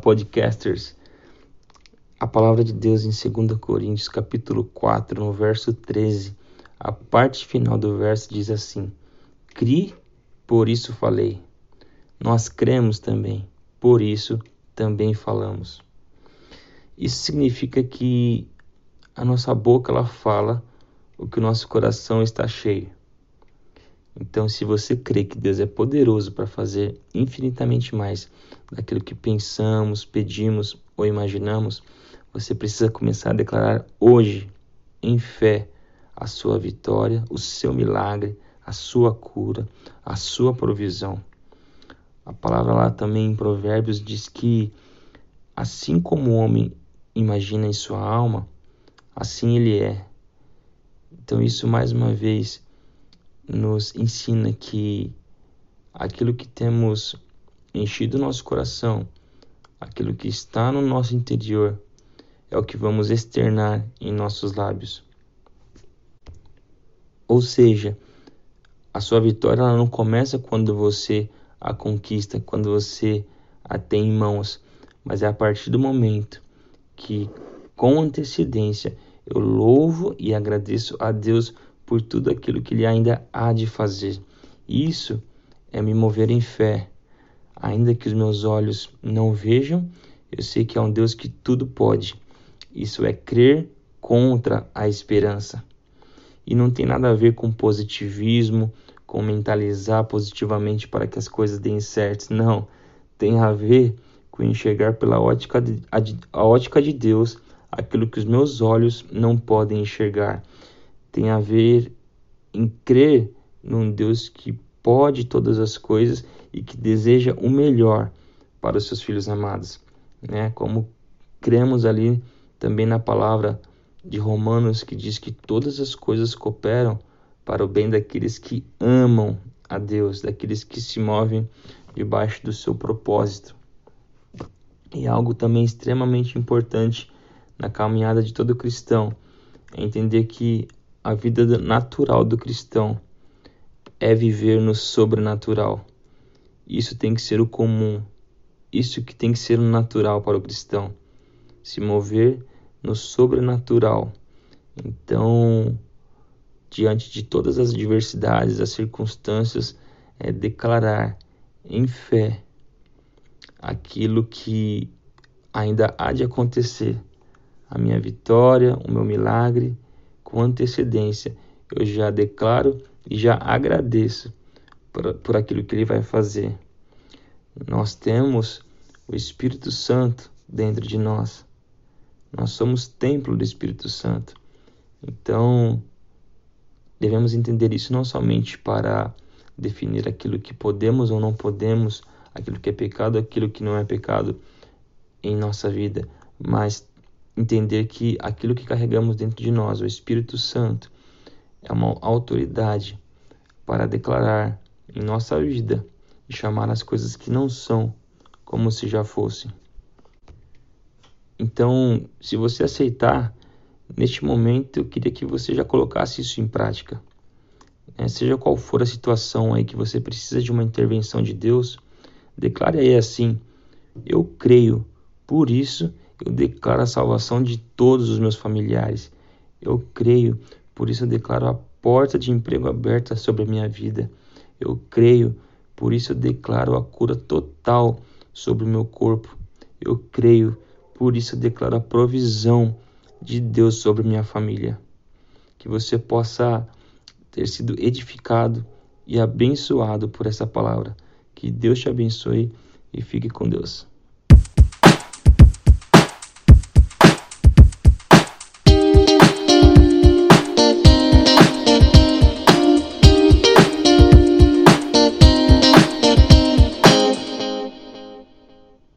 Podcasters. A palavra de Deus em 2 Coríntios, capítulo 4, no verso 13, a parte final do verso diz assim: Cri, por isso falei. Nós cremos também, por isso também falamos. Isso significa que a nossa boca ela fala o que o nosso coração está cheio. Então, se você crê que Deus é poderoso para fazer infinitamente mais daquilo que pensamos, pedimos ou imaginamos, você precisa começar a declarar hoje, em fé, a sua vitória, o seu milagre, a sua cura, a sua provisão. A palavra lá também em Provérbios diz que assim como o homem imagina em sua alma, assim ele é. Então isso mais uma vez nos ensina que aquilo que temos enchido nosso coração, aquilo que está no nosso interior, é o que vamos externar em nossos lábios. Ou seja, a sua vitória ela não começa quando você a conquista, quando você a tem em mãos, mas é a partir do momento que, com antecedência, eu louvo e agradeço a Deus por tudo aquilo que Ele ainda há de fazer. Isso é me mover em fé. Ainda que os meus olhos não vejam, eu sei que é um Deus que tudo pode. Isso é crer contra a esperança. E não tem nada a ver com positivismo, com mentalizar positivamente para que as coisas deem certo. Não. Tem a ver com enxergar pela ótica de, a, a ótica de Deus aquilo que os meus olhos não podem enxergar tem a ver em crer num Deus que pode todas as coisas e que deseja o melhor para os seus filhos amados, né? Como cremos ali também na palavra de Romanos que diz que todas as coisas cooperam para o bem daqueles que amam a Deus, daqueles que se movem debaixo do seu propósito. E algo também extremamente importante na caminhada de todo cristão é entender que a vida natural do cristão é viver no sobrenatural. Isso tem que ser o comum. Isso que tem que ser o natural para o cristão. Se mover no sobrenatural. Então, diante de todas as adversidades, as circunstâncias, é declarar em fé aquilo que ainda há de acontecer. A minha vitória, o meu milagre com antecedência. Eu já declaro e já agradeço por, por aquilo que Ele vai fazer. Nós temos o Espírito Santo dentro de nós. Nós somos templo do Espírito Santo. Então, devemos entender isso não somente para definir aquilo que podemos ou não podemos, aquilo que é pecado, aquilo que não é pecado em nossa vida, mas entender que aquilo que carregamos dentro de nós, o Espírito Santo, é uma autoridade para declarar em nossa vida e chamar as coisas que não são como se já fossem. Então, se você aceitar, neste momento eu queria que você já colocasse isso em prática. É, seja qual for a situação aí que você precisa de uma intervenção de Deus, declare aí assim: Eu creio, por isso eu declaro a salvação de todos os meus familiares. Eu creio, por isso eu declaro a porta de emprego aberta sobre a minha vida. Eu creio, por isso eu declaro a cura total sobre o meu corpo. Eu creio, por isso eu declaro a provisão de Deus sobre minha família. Que você possa ter sido edificado e abençoado por essa palavra. Que Deus te abençoe e fique com Deus.